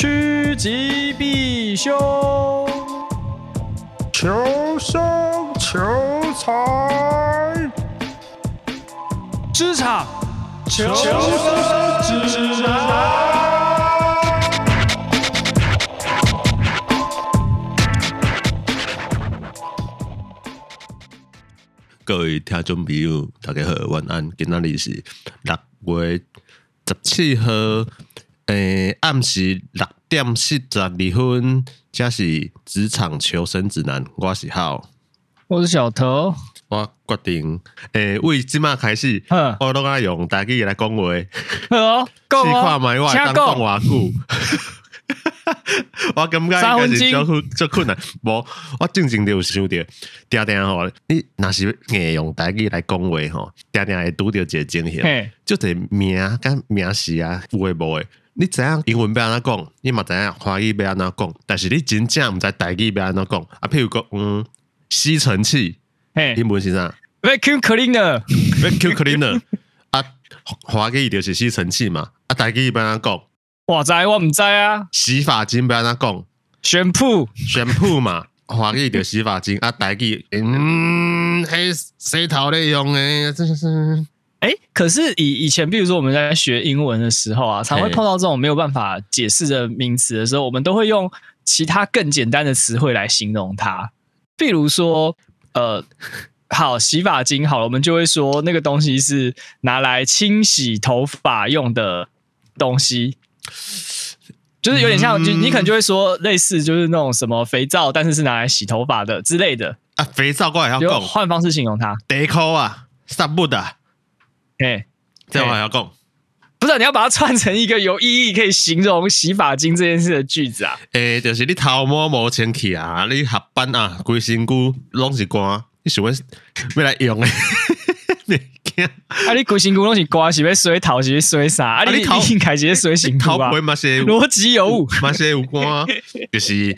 趋吉避凶，求生求财，职场求生指南。各位听众朋友，大家好，晚安。今仔日是六月十七号，诶、暗时六点四十二分，这是职场求生指南。我是浩，我是小头。我决定，诶、欸，为即马开始，我都爱用台语来讲话。好，讲试看卖我当讲偌久。我感觉应该是足困足困难，无我正经就有想着，定定吼，你若是硬用台语来讲话吼，定定会拄着一个情形，就这名甲名词啊，有诶无诶，你知影？英文要安怎讲，你嘛知影华语要安怎讲，但是你真正毋知台语要安怎讲？啊？譬如讲，嗯，吸尘器，嘿。英文是啥？Vacuum cleaner，Vacuum cleaner，啊，华语就是吸尘器嘛，啊，台语要安怎讲？我知我毋知啊，洗发精要安怎讲，宣铺宣铺嘛，华语就洗发精。啊，台语嗯，嘿，洗头咧用诶，这就是，哎，可是以以前，比如说我们在学英文的时候啊，常会碰到这种没有办法解释的名词的时候，我们都会用其他更简单的词汇来形容它，比如说，呃，好，洗发精好了，我们就会说那个东西是拿来清洗头发用的东西。就是有点像，就你可能就会说类似，就是那种什么肥皂，但是是拿来洗头发的之类的啊。肥皂过来要讲，换方式形容它。得扣啊，散步的。哎，这话要讲，不是你要把它串成一个有意义可以形容洗发精这件事的句子啊？哎，就是你头毛无清气啊，你下班啊，规身躯拢是干，你想要要来用诶。啊！你规身躯拢是刮，是要洗头，是要洗啥？啊！你头应该是洗身躯吧？逻辑有误，嘛是有关，就是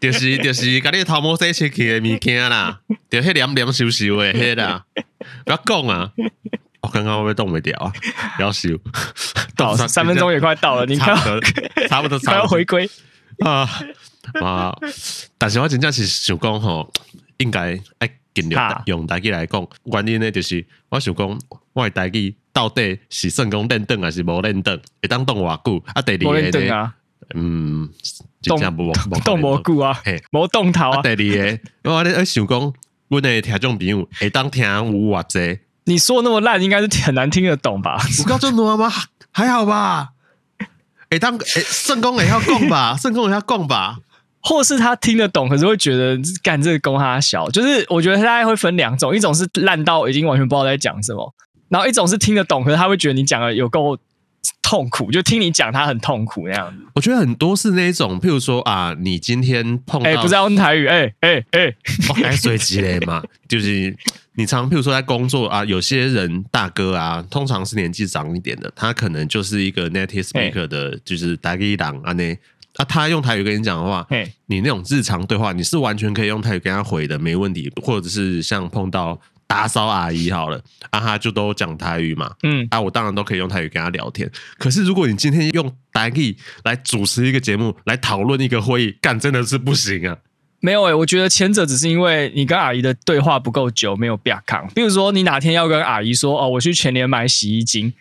就是就是，甲你头毛洗清气的物件啦，就迄黏黏飕飕的迄啦。不要讲啊！我刚刚会动没掉啊！不 要修，到三分钟也快到了，你看，差不多，快要回归啊啊！但是我真正是想讲吼，应该哎。尽量用台语来讲，原因呢就是我想讲，我的台语到底是算讲练邓还是无练邓？会当动偌久？啊，第二个呢？嗯，动动无久啊，嘿，无动头啊。第二个，我咧在想讲，阮的听众朋友会当听有偌济？你说那么烂，应该是很难听得懂吧？我告诉你吗？还好吧？哎当哎圣公也要供吧？圣公也要供吧？或是他听得懂，可是会觉得干这个供他小，就是我觉得他大概会分两种，一种是烂到已经完全不知道在讲什么，然后一种是听得懂，可是他会觉得你讲的有够痛苦，就听你讲他很痛苦那样子。我觉得很多是那一种，譬如说啊，你今天碰到，哎、欸，不是要用台语，哎哎哎，我还随机嘞嘛，就是你常譬如说在工作啊，有些人大哥啊，通常是年纪长一点的，他可能就是一个 native speaker 的，欸、就是台语党啊那。啊、他用台语跟你讲的话，嘿你那种日常对话，你是完全可以用台语跟他回的，没问题。或者是像碰到打扫阿姨好了，啊，他就都讲台语嘛，嗯，啊，我当然都可以用台语跟他聊天。可是如果你今天用台语来主持一个节目，来讨论一个会议，干真的是不行啊。没有诶、欸，我觉得前者只是因为你跟阿姨的对话不够久，没有变康。比如说你哪天要跟阿姨说，哦，我去全年买洗衣精，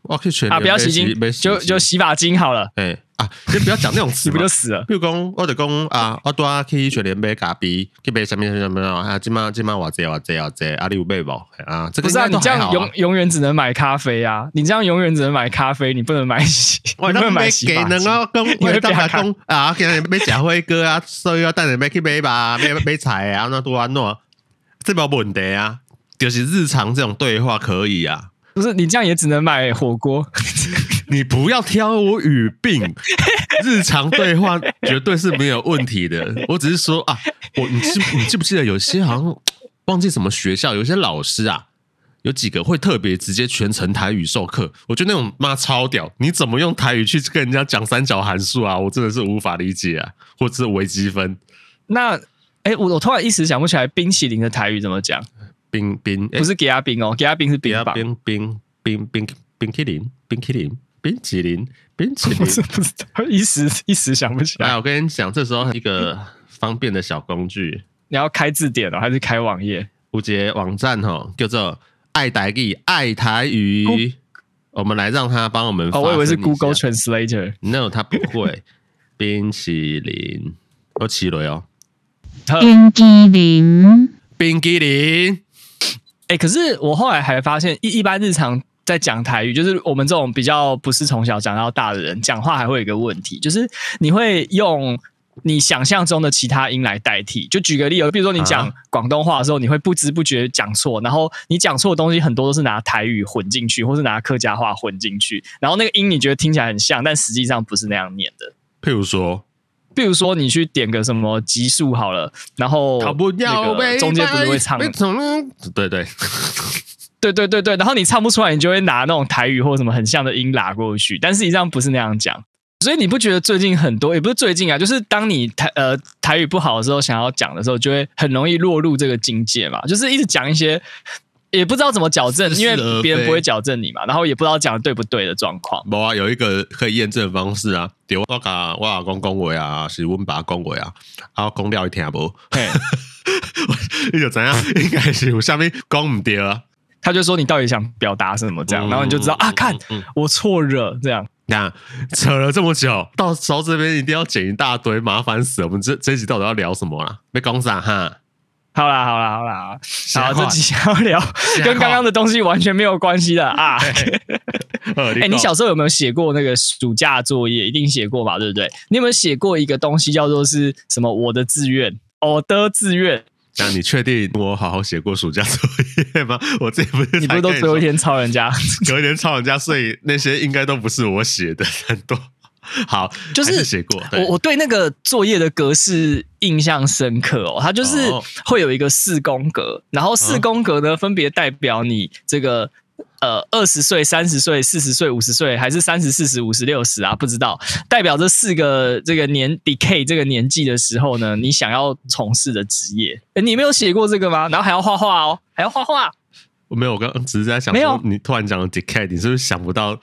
我去全联啊，不要洗衣精，就就洗发精好了，哎。啊，先不要讲那种词，不就死了？比如讲，我就讲啊，我多去全联买咖啡，去杯什么什么什么啊？今晚今晚我这我这我这，阿里有买不？啊，这个不是啊，你这样永永远只能买咖啡啊！你这样永远只能买咖啡，你不能买洗，你不能买洗发精。我当然讲啊，今日买贾辉哥啊，所以要带你买去买吧，买买菜啊，那多安诺，这没问题啊，就是日常这种对话可以啊。不是你这样也只能买火锅。你不要挑我语病，日常对话绝对是没有问题的。我只是说啊，我你记你记不记得有些好像忘记什么学校，有些老师啊，有几个会特别直接全程台语授课。我觉得那种妈超屌，你怎么用台语去跟人家讲三角函数啊？我真的是无法理解啊，或者是微积分。那哎、欸，我我突然一时想不起来冰淇淋的台语怎么讲？冰冰、欸、不是给阿冰哦，给阿冰是冰棒，冰冰冰冰冰淇淋，冰淇淋。冰淇淋，冰淇淋，不是不是，一时 一时想不起来。来，我跟你讲，这时候一个方便的小工具，你要开字典哦，还是开网页？五节网站哈，叫做爱台语，爱台语。我们来让他帮我们。哦，我以为是 Google Translator。No，他不会。冰淇淋，我起了哦。冰淇淋，冰淇淋。哎，可是我后来还发现，一一般日常在讲台语，就是我们这种比较不是从小讲到大的人，讲话还会有一个问题，就是你会用你想象中的其他音来代替。就举个例子，比如说你讲广东话的时候，你会不知不觉讲错，然后你讲错的东西很多都是拿台语混进去，或是拿客家话混进去，然后那个音你觉得听起来很像，但实际上不是那样念的。譬如说。比如说，你去点个什么级数好了，然后那个中间不是会唱？对对对对对对，然后你唱不出来，你就会拿那种台语或什么很像的音拉过去，但实际上不是那样讲。所以你不觉得最近很多，也不是最近啊，就是当你台呃台语不好的时候，想要讲的时候，就会很容易落入这个境界嘛，就是一直讲一些。也不知道怎么矫正，因为别人不会矫正你嘛，然后也不知道讲的对不对的状况。冇啊，有一个可以验证的方式啊，对我讲我阿公讲话啊，是阮爸讲话啊，然后讲了一听无，你就怎样？应该是有下面讲唔对啊。他就说你到底想表达什么这样，然后你就知道啊，看我错惹这样。那扯了这么久，到时候这边一定要剪一大堆，麻烦死了。我们这这一集到底要聊什么啦？没讲啥哈。好啦好啦好啦，好，这集要聊跟刚刚的东西完全没有关系的啊！哎、欸，你小时候有没有写过那个暑假作业？一定写过吧，对不对？你有没有写过一个东西叫做是什么？我的志愿，我的志愿。那你确定我好好写过暑假作业吗？我这不是你不是都最后一天抄人家，隔一天抄人家，所以那些应该都不是我写的很多。好，就是写过。我我对那个作业的格式印象深刻哦，它就是会有一个四宫格，然后四宫格呢分别代表你这个呃二十岁、三十岁、四十岁、五十岁，还是三十、四十、五十、六十啊？不知道，代表这四个这个年 decade 这个年纪的时候呢，你想要从事的职业。诶，你没有写过这个吗？然后还要画画哦，还要画画。我没有，我刚刚只是在想，没有。你突然讲了 decade，你是不是想不到？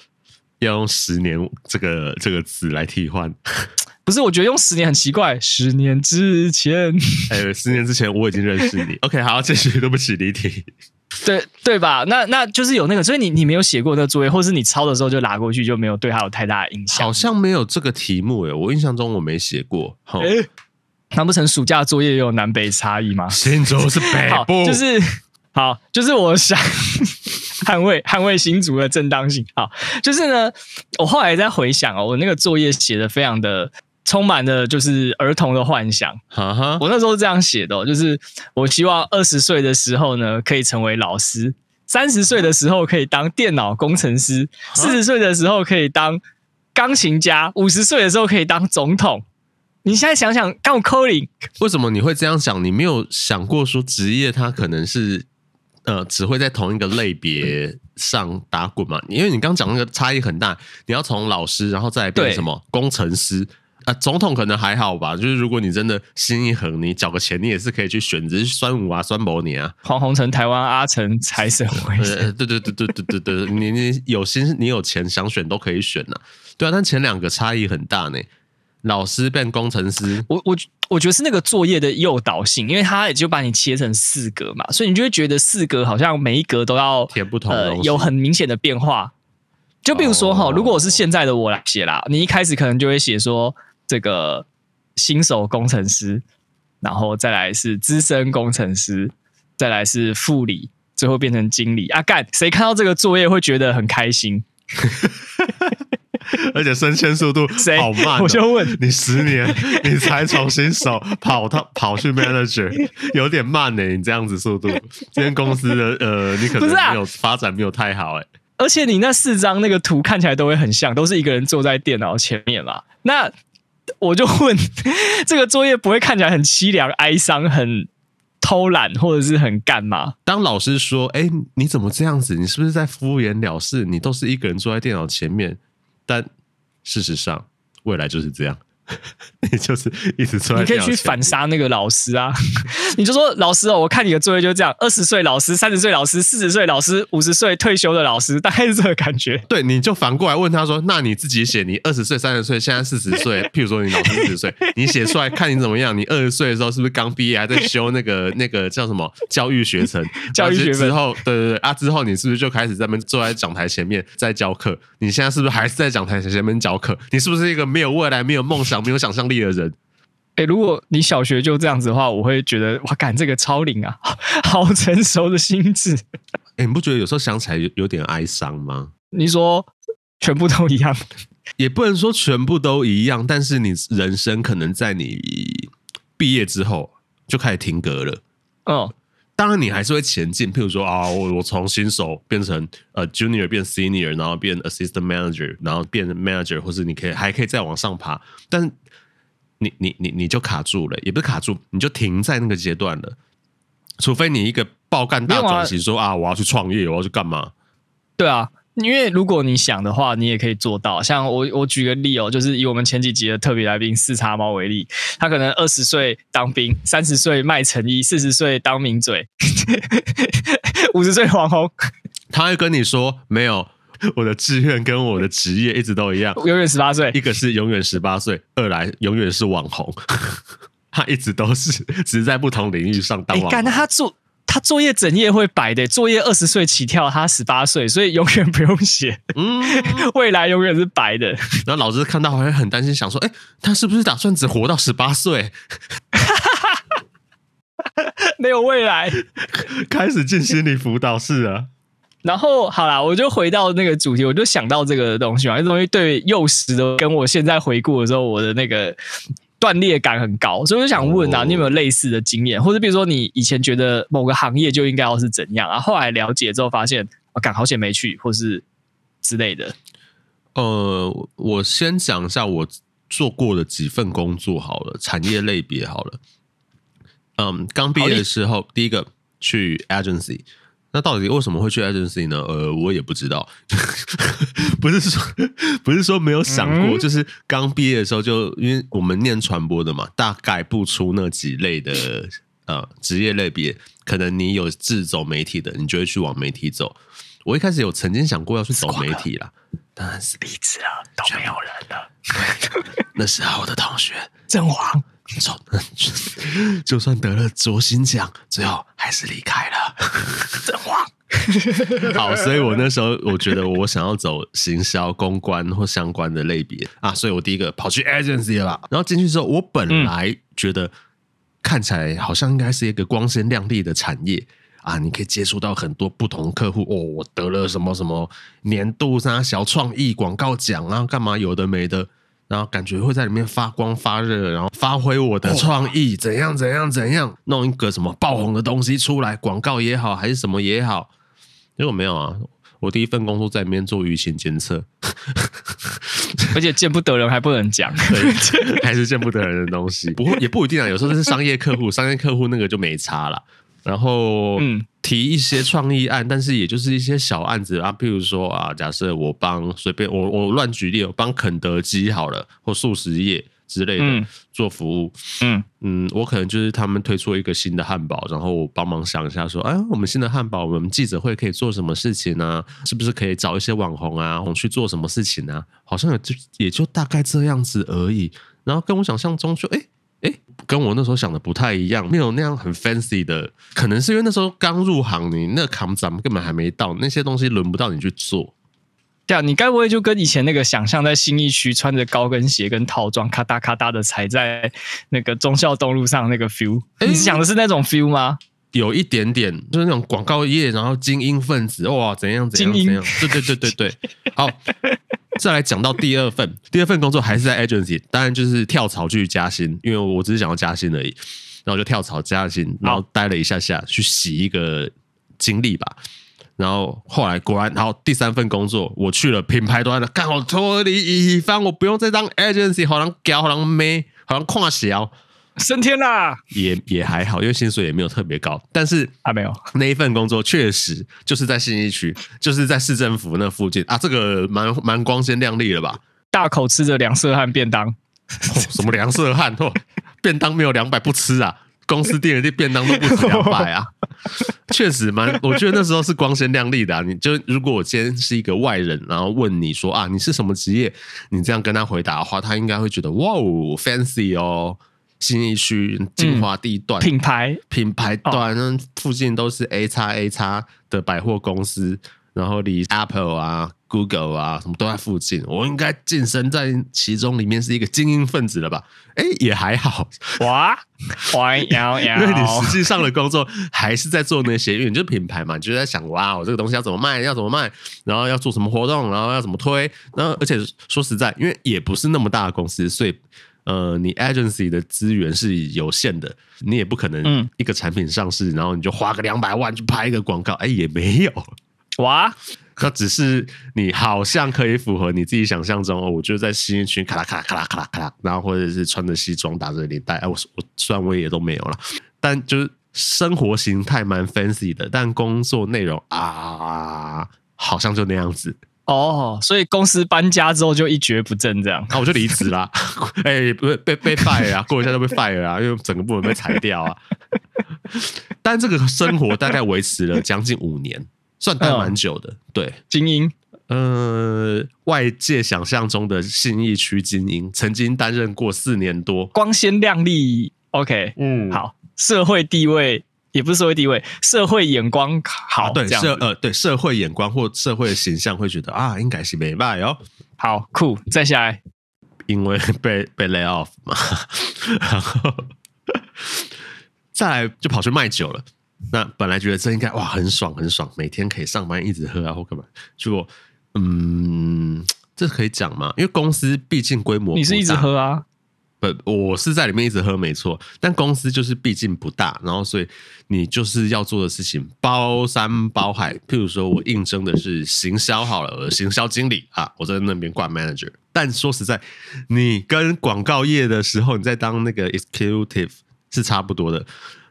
要用十年这个这个词来替换，不是？我觉得用十年很奇怪。十年之前，哎、欸，十年之前我已经认识你。OK，好，继续。对不起，离题。对对吧？那那就是有那个，所以你你没有写过那个作业，或是你抄的时候就拿过去，就没有对他有太大的影响。好像没有这个题目诶，我印象中我没写过。哎、欸，难不成暑假作业也有南北差异吗？新竹是北部，就是好，就是我想。捍卫捍卫新竹的正当性，好，就是呢，我后来在回想哦，我那个作业写的非常的充满了就是儿童的幻想，哈哈，我那时候是这样写的哦，就是我希望二十岁的时候呢可以成为老师，三十岁的时候可以当电脑工程师，四十岁的时候可以当钢琴家，五十岁的时候可以当总统。你现在想想，刚我扣零，为什么你会这样想？你没有想过说职业它可能是？呃，只会在同一个类别上打滚嘛？因为你刚讲那个差异很大，你要从老师，然后再来变什么？工程师啊、呃？总统可能还好吧？就是如果你真的心一横，你缴个钱，你也是可以去选择酸五啊、酸某你啊。黄宏成、台湾阿成、财神会，对对对对对对对，你你有心，你有钱，想选都可以选呐、啊。对啊，但前两个差异很大呢。老师变工程师，我我我觉得是那个作业的诱导性，因为他也就把你切成四格嘛，所以你就会觉得四格好像每一格都要填不同有很明显的变化。就比如说哈，如果我是现在的我来写啦，你一开始可能就会写说这个新手工程师，然后再来是资深工程师，再来是副理，最后变成经理啊！干，谁看到这个作业会觉得很开心？而且升迁速度好慢，喔，我就问你，十年你才从新手跑到跑去 manager，有点慢呢，欸。你这样子速度，今天公司的呃，你可能没有发展没有太好哎，欸。而且你那四张那个图看起来都会很像，都是一个人坐在电脑前面嘛。那我就问，这个作业不会看起来很凄凉、哀伤、很偷懒，或者是很干嘛？当老师说：“哎，你怎么这样子？你是不是在敷衍了事？你都是一个人坐在电脑前面。”但事实上，未来就是这样。你就是一直出来。你可以去反杀那个老师啊！你就说老师哦，我看你的作业就这样：二十岁老师、三十岁老师、四十岁老师、五十岁退休的老师，大概是这个感觉。对，你就反过来问他说：“那你自己写，你二十岁、三十岁，现在四十岁，譬如说你老师四十岁，你写出来看你怎么样？你二十岁的时候是不是刚毕业，还在修那个那个叫什么教育学程？教育学程之后，对对对啊，之后你是不是就开始在那边坐在讲台前面在教课？你现在是不是还是在讲台前面教课？你是不是一个没有未来、没有梦想、没有想象力的人？”哎、欸，如果你小学就这样子的话，我会觉得哇，干这个超龄啊，好成熟的心智。哎、欸，你不觉得有时候想起来有有点哀伤吗？你说全部都一样，也不能说全部都一样，但是你人生可能在你毕业之后就开始停格了。哦，当然你还是会前进，譬如说啊，我我从新手变成呃 junior 变 senior，然后变 assistant manager，然后变 manager，或是你可以还可以再往上爬，但。你你你你就卡住了，也不是卡住，你就停在那个阶段了。除非你一个爆干大转型，说啊，啊，我要去创业，我要去干嘛？对啊，因为如果你想的话，你也可以做到。像我我举个例哦，就是以我们前几集的特别来宾四叉猫为例，他可能二十岁当兵，三十岁卖成衣，四十岁当名嘴，五十岁网红，他会跟你说没有。我的志愿跟我的职业一直都一样，永远十八岁。一个是永远十八岁，二来永远是网红。他一直都是，只是在不同领域上当网红。干、欸，那他作他作业整页会白的，作业二十岁起跳，他十八岁，所以永远不用写。嗯，未来永远是白的。然后老师看到还会很担心，想说：哎、欸，他是不是打算只活到十八岁？没有未来，开始进心理辅导室啊。然后好啦，我就回到那个主题，我就想到这个东西嘛，这东西对幼时的跟我现在回顾的时候，我的那个断裂感很高，所以我就想问啊，你有没有类似的经验，或者比如说你以前觉得某个行业就应该要是怎样啊，后来了解之后发现啊，感好险没去，或是之类的。呃，我先讲一下我做过的几份工作好了，产业类别好了。嗯，刚毕业的时候，第一个去 agency。那到底为什么会去 agency 呢？呃，我也不知道，不是说不是说没有想过，嗯、就是刚毕业的时候就因为我们念传播的嘛，大概不出那几类的呃职业类别，可能你有自走媒体的，你就会去往媒体走。我一开始有曾经想过要去走媒体啦，但是离职了，都没有人了。那时候我的同学阵亡。就算得了卓心奖，最后还是离开了。真话。好，所以我那时候我觉得我想要走行销、公关或相关的类别啊，所以我第一个跑去 agency 了。然后进去之后，我本来觉得看起来好像应该是一个光鲜亮丽的产业啊，你可以接触到很多不同客户哦。我得了什么什么年度啥小创意广告奖啊，干嘛有的没的。然后感觉会在里面发光发热，然后发挥我的创意，怎样怎样怎样，弄一个什么爆红的东西出来，广告也好，还是什么也好。结果没有啊，我第一份工作在里面做舆情监测，而且见不得人还不能讲，对，还是见不得人的东西。不过也不一定啊，有时候是商业客户，商业客户那个就没差了。然后，嗯，提一些创意案，但是也就是一些小案子啊，譬如说啊，假设我帮随便我我乱举例，我帮肯德基好了，或速食业之类的、嗯、做服务，嗯嗯，我可能就是他们推出一个新的汉堡，然后我帮忙想一下说，哎，我们新的汉堡，我们记者会可以做什么事情呢、啊？是不是可以找一些网红啊，红去做什么事情呢、啊？好像也就也就大概这样子而已。然后跟我想象中说，哎。哎，跟我那时候想的不太一样，没有那样很 fancy 的，可能是因为那时候刚入行，你那个扛咱们根本还没到，那些东西轮不到你去做。对啊，你该不会就跟以前那个想象在新一区穿着高跟鞋跟套装咔哒咔哒的踩在那个忠孝东路上那个 feel？你想的是那种 feel 吗？有一点点，就是那种广告业，然后精英分子，哇，怎样怎样怎样？对对对对对，好。再来讲到第二份，第二份工作还是在 agency，当然就是跳槽去加薪，因为我只是想要加薪而已，然后就跳槽加薪，然后待了一下下去洗一个经历吧，然后后来果然，然后第三份工作我去了品牌端的，刚好脱离乙方，我不用再当 agency，好像屌，好像美，好像跨小。升天啦，也也还好，因为薪水也没有特别高，但是还没有那一份工作确实就是在信义区，就是在市政府那附近啊，这个蛮蛮光鲜亮丽了吧？大口吃着两色汉便当，哦、什么粮色汉？哦，便当没有两百不吃啊！公司订的这便当都不止两百啊！确实蛮，我觉得那时候是光鲜亮丽的啊。你就如果我今天是一个外人，然后问你说啊，你是什么职业？你这样跟他回答的话，他应该会觉得哇哦，fancy 哦，信义区精华地段，嗯、品牌品牌段，哦、附近都是 A 叉 A 叉的百货公司。然后离 Apple 啊、Google 啊什么都在附近，我应该晋升在其中里面是一个精英分子了吧？哎，也还好哇，哇摇摇，因为你实际上的工作还是在做那些，因为你就是品牌嘛，你就在想哇，我这个东西要怎么卖，要怎么卖，然后要做什么活动，然后要怎么推。然后而且说实在，因为也不是那么大的公司，所以呃，你 agency 的资源是有限的，你也不可能一个产品上市，然后你就花个两百万去拍一个广告，哎，也没有。哇，那只是你好像可以符合你自己想象中哦。我就在新一区，咔啦咔啦咔啦咔啦咔啦，然后或者是穿着西装打着领带。哎，我我虽然我也都没有了，但就是生活形态蛮 fancy 的，但工作内容啊，好像就那样子哦。所以公司搬家之后就一蹶不振，这样，那、啊、我就离职啦。哎，不是被被 fire 啊，过一下就被 fire 啊，因为整个部门被裁掉啊。但这个生活大概维持了将近五年。算待蛮久的，嗯、对精英，呃，外界想象中的信义区精英，曾经担任过四年多，光鲜亮丽，OK，嗯，好，社会地位也不是社会地位，社会眼光好，啊、对社呃对社会眼光或社会形象会觉得啊，应该是没卖哦，好酷，再下来，因为被被 lay off 嘛，然后再来就跑去卖酒了。那本来觉得这应该哇很爽很爽，每天可以上班一直喝啊或干嘛，结果嗯，这可以讲吗？因为公司毕竟规模，你是一直喝啊？不，我是在里面一直喝没错，但公司就是毕竟不大，然后所以你就是要做的事情包山包海。譬如说我应征的是行销好了，行销经理啊，我在那边挂 manager。但说实在，你跟广告业的时候，你在当那个 executive 是差不多的。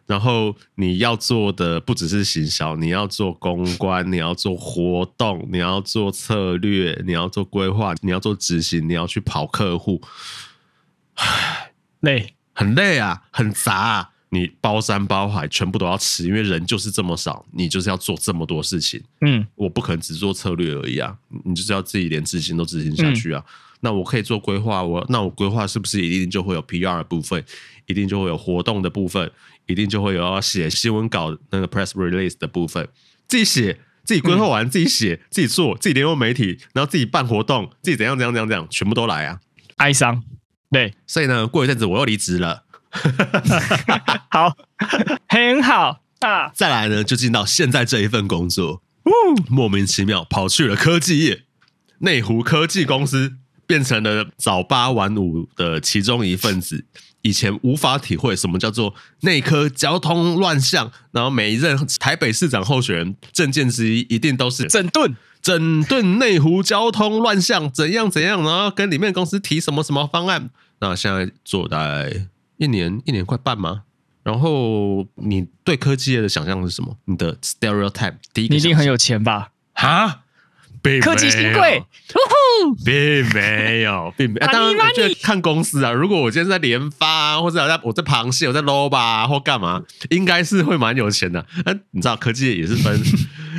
然后你要做的不只是行销，你要做公关，你要做活动，你要做策略，你要做规划，你要做执行，你要去跑客户，累，很累啊，很杂啊。你包山包海，全部都要吃，因为人就是这么少，你就是要做这么多事情。嗯，我不可能只做策略而已啊，你就是要自己连执行都执行下去啊。嗯、那我可以做规划，我那我规划是不是一定就会有 PR 的部分，一定就会有活动的部分？一定就会有要写新闻稿那个 press release 的部分，自己写，自己规划完，自己写，自己做，自己联络媒体，然后自己办活动，自己怎样怎样怎样怎样，全部都来啊！哀伤，对，所以呢，过一阵子我又离职了。好，很好啊。再来呢，就进到现在这一份工作，莫名其妙跑去了科技业，内湖科技公司，变成了早八晚五的其中一份子。以前无法体会什么叫做内科交通乱象，然后每一任台北市长候选人政见之一一定都是整顿整顿内湖交通乱象，怎样怎样，然后跟里面公司提什么什么方案。那现在做大概一年一年快半吗？然后你对科技业的想象是什么？你的 stereotype 第一个，你一定很有钱吧？哈？科技新贵，并没有，并没有。当然，我觉得看公司啊。如果我今天在联发，或者我在我在螃蟹，我在 low 吧，或干嘛，应该是会蛮有钱的。嗯，你知道科技业也是分，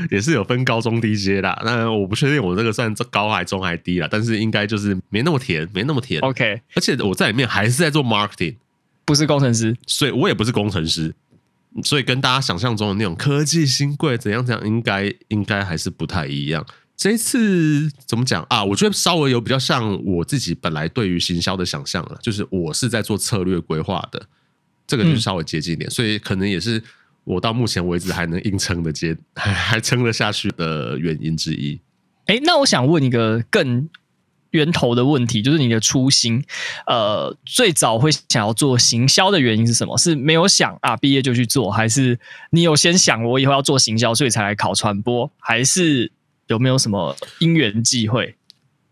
也是有分高中低阶啦。那我不确定我这个算高还中还低啦，但是应该就是没那么甜，没那么甜。OK，而且我在里面还是在做 marketing，不是工程师，所以我也不是工程师，所以跟大家想象中的那种科技新贵怎样怎样，应该应该还是不太一样。这一次怎么讲啊？我觉得稍微有比较像我自己本来对于行销的想象了，就是我是在做策略规划的，这个就是稍微接近一点，嗯、所以可能也是我到目前为止还能硬撑的接 还还撑得下去的原因之一。哎，那我想问一个更源头的问题，就是你的初心，呃，最早会想要做行销的原因是什么？是没有想啊，毕业就去做，还是你有先想我以后要做行销，所以才来考传播，还是？有没有什么因缘际会？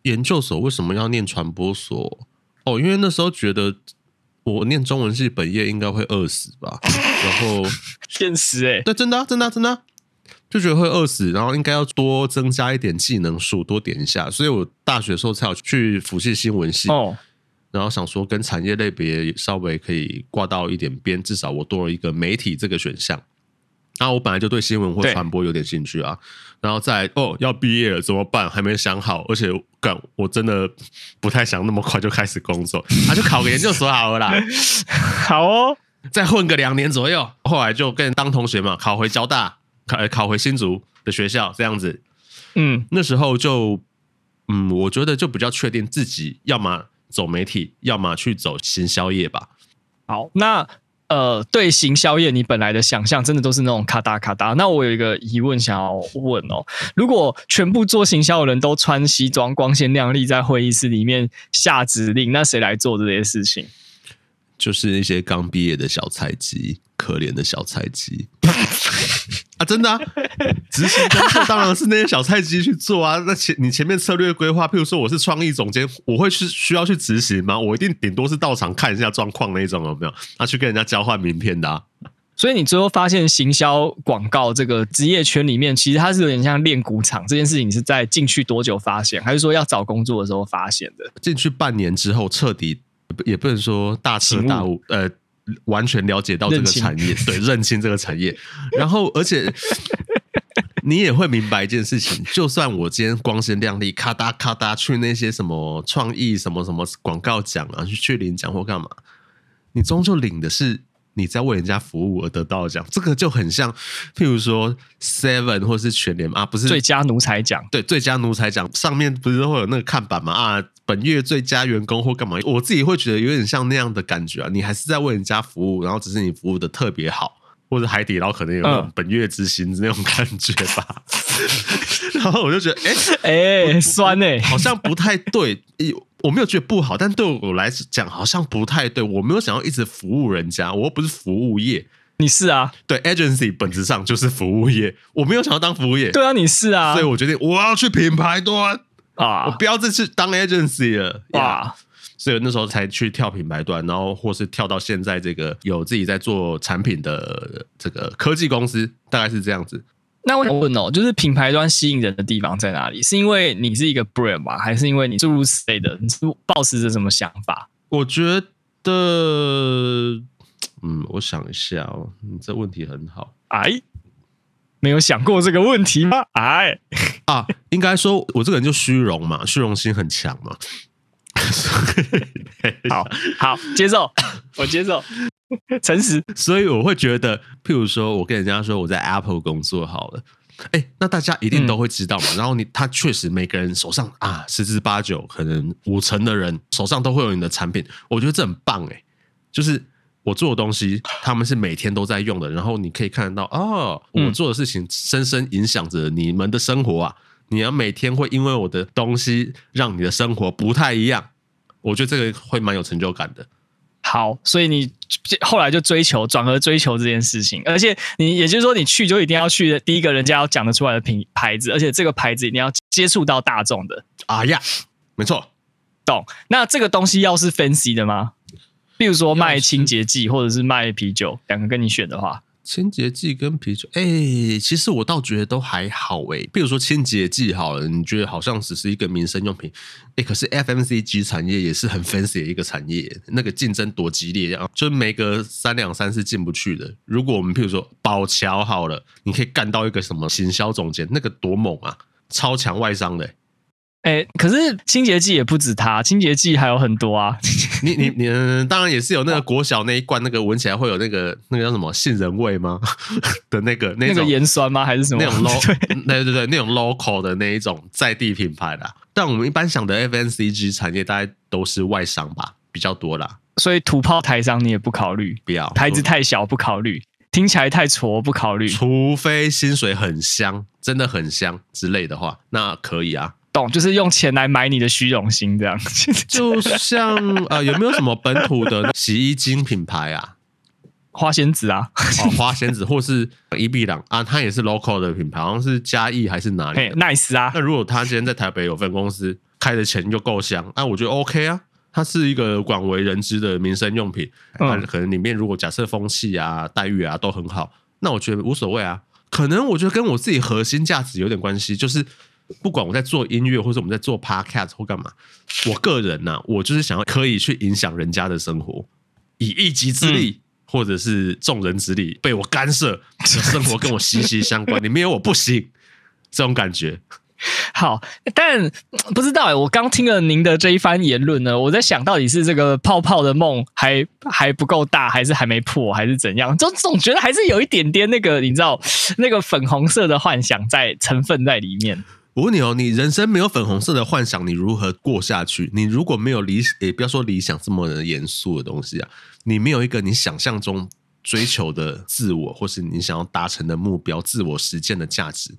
研究所为什么要念传播所？哦，因为那时候觉得我念中文系本业应该会饿死吧。然 后现实哎、欸，对，真的、啊、真的、啊、真的、啊，就觉得会饿死，然后应该要多增加一点技能数，多点一下。所以我大学的时候才有去辅系新闻系。哦，然后想说跟产业类别稍微可以挂到一点边，至少我多了一个媒体这个选项。那我本来就对新闻或传播有点兴趣啊，然后再哦要毕业了怎么办？还没想好，而且干我真的不太想那么快就开始工作，那、啊、就考个研究所好了啦。好哦，再混个两年左右，后来就跟当同学嘛，考回交大，考考回新竹的学校这样子。嗯，那时候就嗯，我觉得就比较确定自己要么走媒体，要么去走行销业吧。好，那。呃，对行销业，你本来的想象真的都是那种咔哒咔哒。那我有一个疑问想要问哦，如果全部做行销的人都穿西装、光鲜亮丽，在会议室里面下指令，那谁来做这些事情？就是一些刚毕业的小菜鸡，可怜的小菜鸡 啊！真的啊，执行工作当然是那些小菜鸡去做啊。那前你前面策略规划，譬如说我是创意总监，我会去需要去执行吗？我一定顶多是到场看一下状况那种，有没有？那去跟人家交换名片的啊。所以你最后发现，行销广告这个职业圈里面，其实它是有点像练鼓场。这件事情你是在进去多久发现，还是说要找工作的时候发现的？进去半年之后，彻底。也不能说大彻大悟，呃，完全了解到这个产业，对，认清这个产业。然后，而且你也会明白一件事情：就算我今天光鲜亮丽，咔哒咔哒去那些什么创意、什么什么广告奖啊，去去领奖或干嘛，你终究领的是。你在为人家服务而得到的奖，这个就很像，譬如说 Seven 或是全联啊，不是最佳奴才奖，对，最佳奴才奖上面不是会有那个看板吗？啊，本月最佳员工或干嘛？我自己会觉得有点像那样的感觉啊，你还是在为人家服务，然后只是你服务的特别好，或者海底捞可能有那种本月之星那种感觉吧。嗯、然后我就觉得，哎、欸、哎、欸，酸哎、欸，好像不太对。我没有觉得不好，但对我来讲好像不太对。我没有想要一直服务人家，我又不是服务业。你是啊？对，agency 本质上就是服务业。我没有想要当服务业。对啊，你是啊。所以我决定我要去品牌端啊，我不要再去当 agency 了啊。所以那时候才去跳品牌端，然后或是跳到现在这个有自己在做产品的这个科技公司，大概是这样子。那我想问哦，就是品牌端吸引人的地方在哪里？是因为你是一个 brand 吗？还是因为你诸如此类的？你是抱持着什么想法？我觉得，嗯，我想一下哦，你这问题很好。哎，没有想过这个问题吗？哎，啊，应该说我这个人就虚荣嘛，虚荣心很强嘛。好好接受，我接受。诚实，所以我会觉得，譬如说，我跟人家说我在 Apple 工作好了，哎，那大家一定都会知道嘛。嗯、然后你，他确实每个人手上啊，十之八九，可能五成的人手上都会有你的产品。我觉得这很棒哎，就是我做的东西，他们是每天都在用的。然后你可以看得到，哦，我做的事情深深影响着你们的生活啊。你要每天会因为我的东西让你的生活不太一样，我觉得这个会蛮有成就感的。好，所以你后来就追求转而追求这件事情，而且你也就是说，你去就一定要去第一个人家要讲得出来的品牌子，而且这个牌子一定要接触到大众的啊呀，没错，懂。那这个东西要是 fancy 的吗？比如说卖清洁剂或者是卖啤酒，两个跟你选的话。清洁剂跟啤酒，哎、其实我倒觉得都还好哎、欸。比如说清洁剂好了，你觉得好像只是一个民生用品，哎、可是 FMCG 产业也是很 fancy 的一个产业，那个竞争多激烈啊！就每隔三两三是进不去的。如果我们譬如说宝桥好了，你可以干到一个什么行销总监，那个多猛啊，超强外商的、哎、欸，可是清洁剂也不止它，清洁剂还有很多啊。你你你，当然也是有那个国小那一罐，那个闻起来会有那个那个叫什么杏仁味吗？的那个那个盐酸吗？还是什么？那种 low 对对对，那种 local 的那一种在地品牌啦。但我们一般想的 FNCG 产业，大概都是外商吧，比较多啦。所以土炮台商你也不考虑？不要，台子太小不考虑，听起来太挫不考虑。除非薪水很香，真的很香之类的话，那可以啊。懂，就是用钱来买你的虚荣心，这样。就像呃，有没有什么本土的洗衣精品牌啊？花仙子啊，哦，花仙子，或是伊碧朗啊，它也是 local 的品牌，好像是嘉义还是哪里？Nice 啊。那如果他今天在台北有分公司，开的钱就够香，那、啊、我觉得 OK 啊。它是一个广为人知的民生用品，嗯，可能里面如果假设风气啊、待遇啊都很好，那我觉得无所谓啊。可能我觉得跟我自己核心价值有点关系，就是。不管我在做音乐，或者我们在做 podcast 或干嘛，我个人呢、啊，我就是想要可以去影响人家的生活，以一己之力、嗯、或者是众人之力被我干涉，生活跟我息息相关，你没有我不行，这种感觉。好，但不知道哎，我刚听了您的这一番言论呢，我在想到底是这个泡泡的梦还还不够大，还是还没破，还是怎样？就总觉得还是有一点点那个，你知道那个粉红色的幻想在成分在里面。我问你哦，你人生没有粉红色的幻想，你如何过下去？你如果没有理，也不要说理想这么严肃的东西啊，你没有一个你想象中追求的自我，或是你想要达成的目标，自我实践的价值。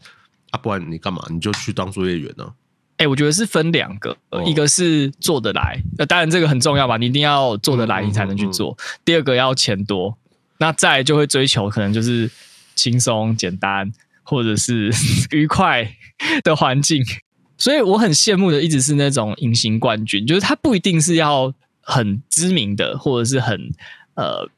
啊，不然你干嘛？你就去当作业员呢？哎、欸，我觉得是分两个，哦、一个是做得来，那当然这个很重要吧，你一定要做得来，你才能去做。嗯嗯嗯、第二个要钱多，那再就会追求可能就是轻松、简单，或者是 愉快的环境。所以我很羡慕的，一直是那种隐形冠军，就是他不一定是要很知名的，或者是很呃。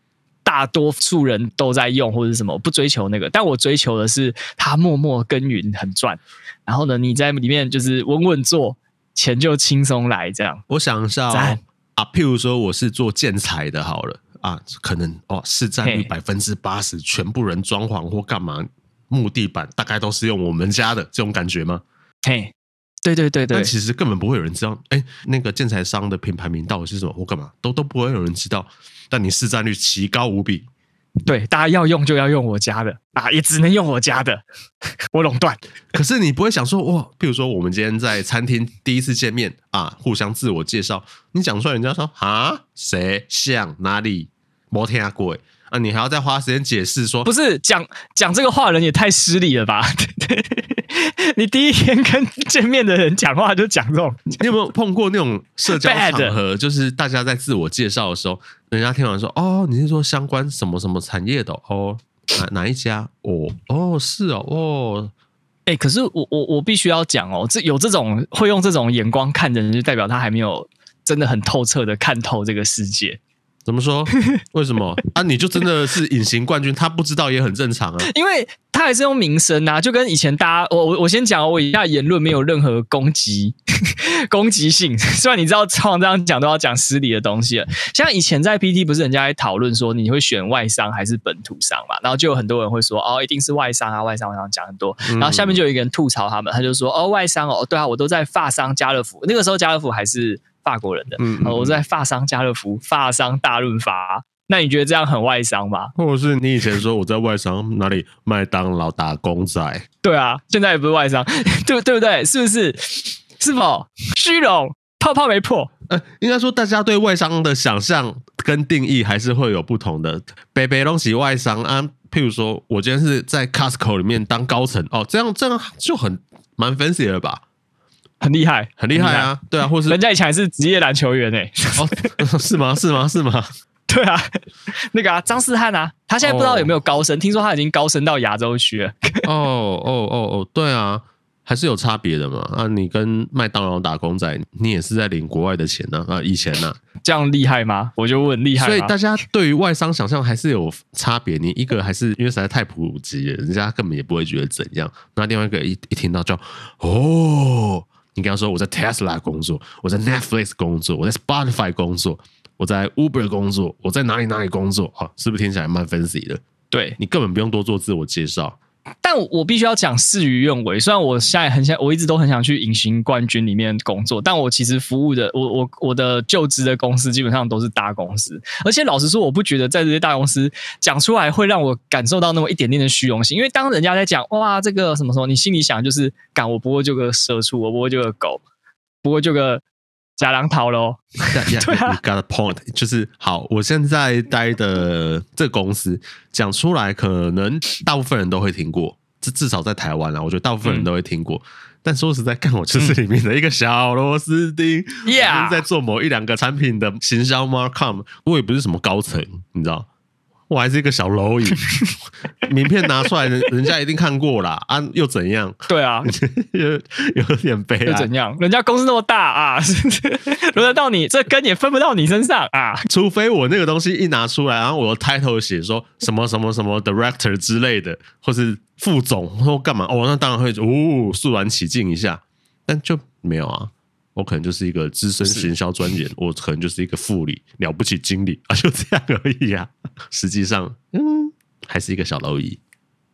大多数人都在用或者什么，我不追求那个，但我追求的是他默默耕耘很赚，然后呢，你在里面就是稳稳做，钱就轻松来这样。我想一下、啊，譬如说我是做建材的，好了啊，可能哦市占率百分之八十，全部人装潢或干嘛，木地板大概都是用我们家的这种感觉吗？嘿，对对对对，但其实根本不会有人知道，哎，那个建材商的品牌名到底是什么或干嘛，都都不会有人知道。但你市占率奇高无比，对，大家要用就要用我家的。啊，也只能用我家的，我垄断。可是你不会想说哇，比如说我们今天在餐厅第一次见面啊，互相自我介绍，你讲出来，人家说啊，谁？像？哪里？没听过啊？你还要再花时间解释说，不是讲讲这个话人也太失礼了吧？你第一天跟见面的人讲话就讲这种，你有没有碰过那种社交场合，就是大家在自我介绍的时候，人家听完说哦，你是说相关什么什么产业的哦？哪哪一家？哦哦是哦哦，哎、欸，可是我我我必须要讲哦，这有这种会用这种眼光看的人，就代表他还没有真的很透彻的看透这个世界。怎么说？为什么啊？你就真的是隐形冠军？他不知道也很正常啊。因为他还是用名声啊，就跟以前大家，我我我先讲，我以下言论没有任何攻击 攻击性。虽然你知道，常常这样讲都要讲失礼的东西了。像以前在 PT 不是人家在讨论说你会选外商还是本土商嘛？然后就有很多人会说哦，一定是外商啊，外商外商讲很多。然后下面就有一个人吐槽他们，他就说哦，外商哦，对啊，我都在发商家乐福，那个时候家乐福还是。法国人的，嗯，嗯，我在法商家乐福，法商大润发，那你觉得这样很外商吗？或者是你以前说我在外商哪里麦当劳打工仔？对啊，现在也不是外商，对对不对？是不是？是否虚荣？泡泡没破？呃，应该说大家对外商的想象跟定义还是会有不同的。北北东西外商啊，譬如说我今天是在 Costco 里面当高层哦，这样这样就很蛮 fancy 了吧？很厉害，很厉害啊！对啊，或是人家以前还是职业篮球员诶、欸。哦，是吗？是吗？是吗？对啊，那个啊，张思翰啊，他现在不知道有没有高升，oh. 听说他已经高升到亚洲区了。哦哦哦哦，对啊，还是有差别的嘛。啊，你跟麦当劳打工仔，你也是在领国外的钱呢啊，啊，以前呢、啊，这样厉害吗？我就问厉害。所以大家对于外商想象还是有差别。你一个还是因为实在太普及了，人家根本也不会觉得怎样。那另外一个一一听到就哦。你跟他说我在 Tesla 工作，我在 Netflix 工作，我在 Spotify 工作，我在 Uber 工作，我在哪里哪里工作？啊，是不是听起来蛮 fancy 的？对，你根本不用多做自我介绍。但我必须要讲事与愿违。虽然我现在很想，我一直都很想去隐形冠军里面工作，但我其实服务的，我我我的就职的公司基本上都是大公司。而且老实说，我不觉得在这些大公司讲出来会让我感受到那么一点点的虚荣心。因为当人家在讲哇这个什么什么，你心里想就是，干我不过就个社畜，我不过就个狗，不过就个。假狼逃喽！Yeah, 对啊 got a point，就是好。我现在待的这个公司讲出来，可能大部分人都会听过，至至少在台湾啊，我觉得大部分人都会听过。嗯、但说实在，干我就是里面的一个小螺丝钉。Yeah，在做某一两个产品的行销 marcom，我也不是什么高层，你知道。我还是一个小蝼蚁，名片拿出来，人人家一定看过啦。啊，又怎样？对啊，有有点悲哀。又怎样？人家公司那么大啊，轮得到你，这根也分不到你身上啊。除非我那个东西一拿出来，然后我的 title 写说什么什么什么 director 之类的，或是副总或干嘛，哦，那当然会哦，肃然起敬一下。但就没有啊。我可能就是一个资深行销专员，我可能就是一个副理，了不起经理啊，就这样而已啊。实际上，嗯，还是一个小蝼蚁。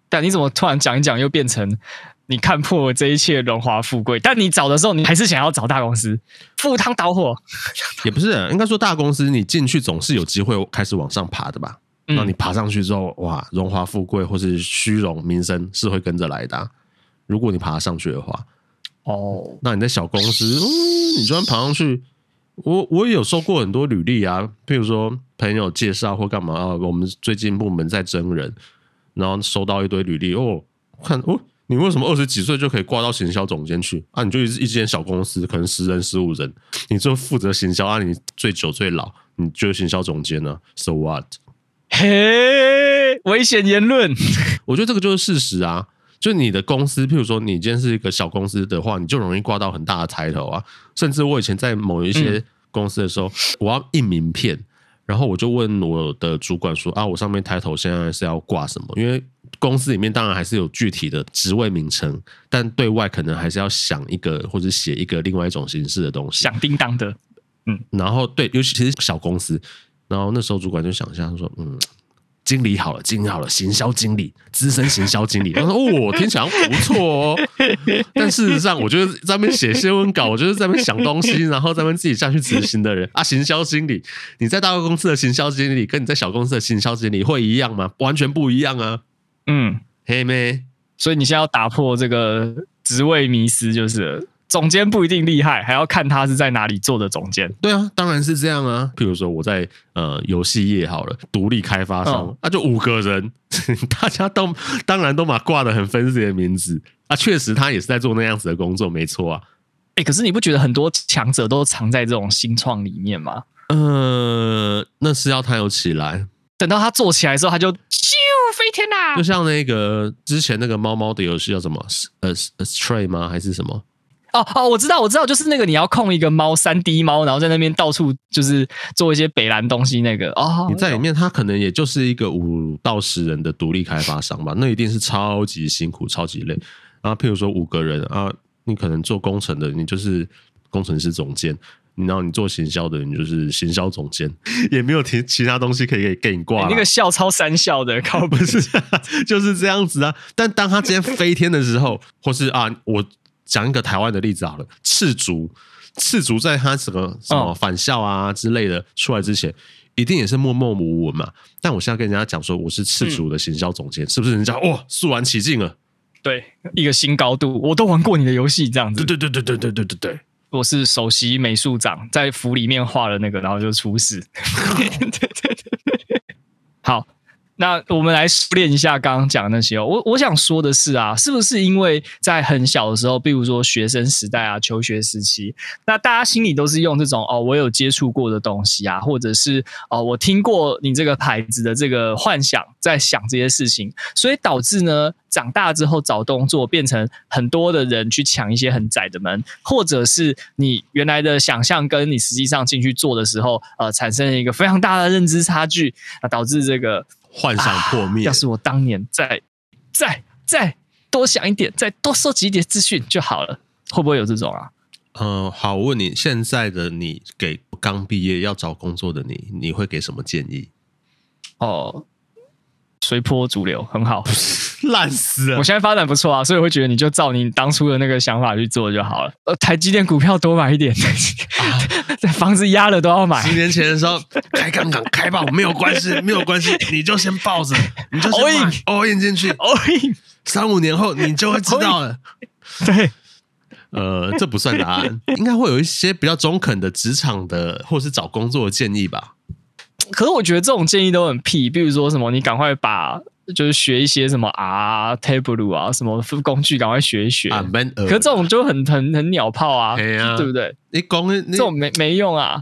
但你怎么突然讲一讲，又变成你看破了这一切荣华富贵？但你找的时候，你还是想要找大公司，赴汤蹈火。也不是，应该说大公司，你进去总是有机会开始往上爬的吧？那、嗯、你爬上去之后，哇，荣华富贵或是虚荣名声是会跟着来的、啊。如果你爬上去的话。哦，oh. 那你在小公司，嗯，你突然爬上去，我我也有收过很多履历啊，譬如说朋友介绍或干嘛啊，我们最近部门在征人，然后收到一堆履历哦，看哦，你为什么二十几岁就可以挂到行销总监去啊？你就一一间小公司，可能十人十五人，你就负责行销啊，你最久最老，你就是行销总监呢？So what？嘿，危险言论，我觉得这个就是事实啊。就你的公司，譬如说你今天是一个小公司的话，你就容易挂到很大的抬头啊。甚至我以前在某一些公司的时候，嗯、我要印名片，然后我就问我的主管说：“啊，我上面抬头现在是要挂什么？”因为公司里面当然还是有具体的职位名称，但对外可能还是要想一个或者写一个另外一种形式的东西，响叮当的。嗯，然后对，尤其其实小公司，然后那时候主管就想象说：“嗯。”经理好了，经理好了，行销经理，资深行销经理。他说：“哦，听起来不错哦。”但事实上，我觉得在那边写新闻稿，我就是在那边想东西，然后在那边自己下去执行的人啊。行销经理，你在大公司的行销经理，跟你在小公司的行销经理会一样吗？完全不一样啊。嗯，嘿妹？所以你现在要打破这个职位迷失，就是。总监不一定厉害，还要看他是在哪里做的总监。对啊，当然是这样啊。譬如说我在呃游戏业好了，独立开发商，那、嗯啊、就五个人，大家都当然都嘛挂的很分自己的名字啊。确实他也是在做那样子的工作，没错啊。哎、欸，可是你不觉得很多强者都藏在这种新创里面吗？呃，那是要他有起来，等到他做起来之后，他就咻飞天啦。就像那个之前那个猫猫的游戏叫什么？呃，Stray 吗？还是什么？哦哦，我知道，我知道，就是那个你要控一个猫，三 D 猫，然后在那边到处就是做一些北蓝东西那个。哦，你在里面，他可能也就是一个五到十人的独立开发商吧，那一定是超级辛苦、超级累。然后，譬如说五个人啊，你可能做工程的，你就是工程师总监；然后你做行销的，你就是行销总监，也没有其其他东西可以给给你挂、欸。那个校超三校的，靠，不是，就是这样子啊。但当他今天飞天的时候，或是啊，我。讲一个台湾的例子好了，赤足，赤足在他什么什么返校啊之类的出来之前，一定也是默默无闻嘛。但我现在跟人家讲说我是赤足的行销总监，嗯、是不是人家哇肃然起敬了？对，一个新高度，我都玩过你的游戏，这样子。对对对对对对对对对，我是首席美术长，在府里面画了那个，然后就出事。对对对对，好。那我们来练一下刚刚讲的那些哦。我我想说的是啊，是不是因为在很小的时候，比如说学生时代啊、求学时期，那大家心里都是用这种哦，我有接触过的东西啊，或者是哦，我听过你这个牌子的这个幻想，在想这些事情，所以导致呢，长大之后找工作变成很多的人去抢一些很窄的门，或者是你原来的想象跟你实际上进去做的时候，呃，产生了一个非常大的认知差距啊，导致这个。幻想破灭、啊。要是我当年再再再多想一点，再多收集一点资讯就好了，会不会有这种啊？嗯、呃，好，我问你，现在的你给刚毕业要找工作的你，你会给什么建议？哦。随波逐流很好，烂死了！我现在发展不错啊，所以我会觉得你就照你当初的那个想法去做就好了。呃，台积电股票多买一点，啊、房子压了都要买。十年前的时候开杠杆开爆没有关系，没有关系，你就先抱着，你就先 all in all in 进去，all in。三五年后你就会知道了。对，呃，这不算答案，应该会有一些比较中肯的职场的或是找工作的建议吧。可是我觉得这种建议都很屁，比如说什么，你赶快把就是学一些什么啊，Tableau 啊，什么工具赶快学一学。啊、可是这种就很很很鸟炮啊，啊对不对？你讲这种没没用啊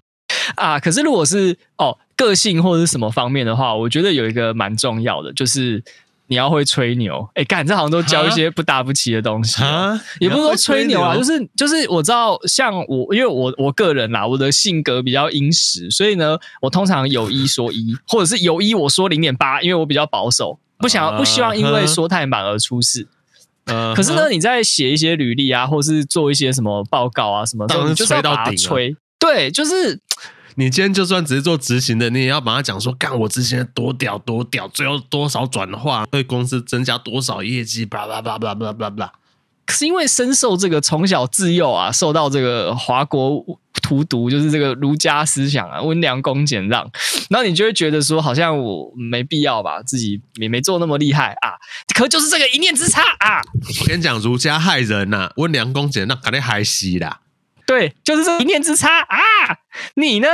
啊！可是如果是哦，个性或者是什么方面的话，我觉得有一个蛮重要的，就是你要会吹牛。哎，干，这好像都教一些不搭不齐的东西啊，也不是说吹牛啊，就是就是我知道，像我，因为我我个人啦，我的性格比较殷实，所以呢，我通常有一说一，或者是有一我说零点八，因为我比较保守，不想要不希望因为说太满而出事。呃，可是呢，你在写一些履历啊，或是做一些什么报告啊什么，当然吹到顶，吹，对，就是你今天就算只是做执行的，你也要把它讲说，干我执行的多屌多屌，最后多少转化，对公司增加多少业绩，巴拉巴拉巴拉巴拉巴拉。可是因为深受这个从小自幼啊，受到这个华国荼毒，就是这个儒家思想啊，温良恭俭让，然后你就会觉得说，好像我没必要吧，自己也没做那么厉害啊。可就是这个一念之差啊！我跟你讲，儒家害人呐、啊，温良恭俭让肯定害死啦。对，就是这一念之差啊！你呢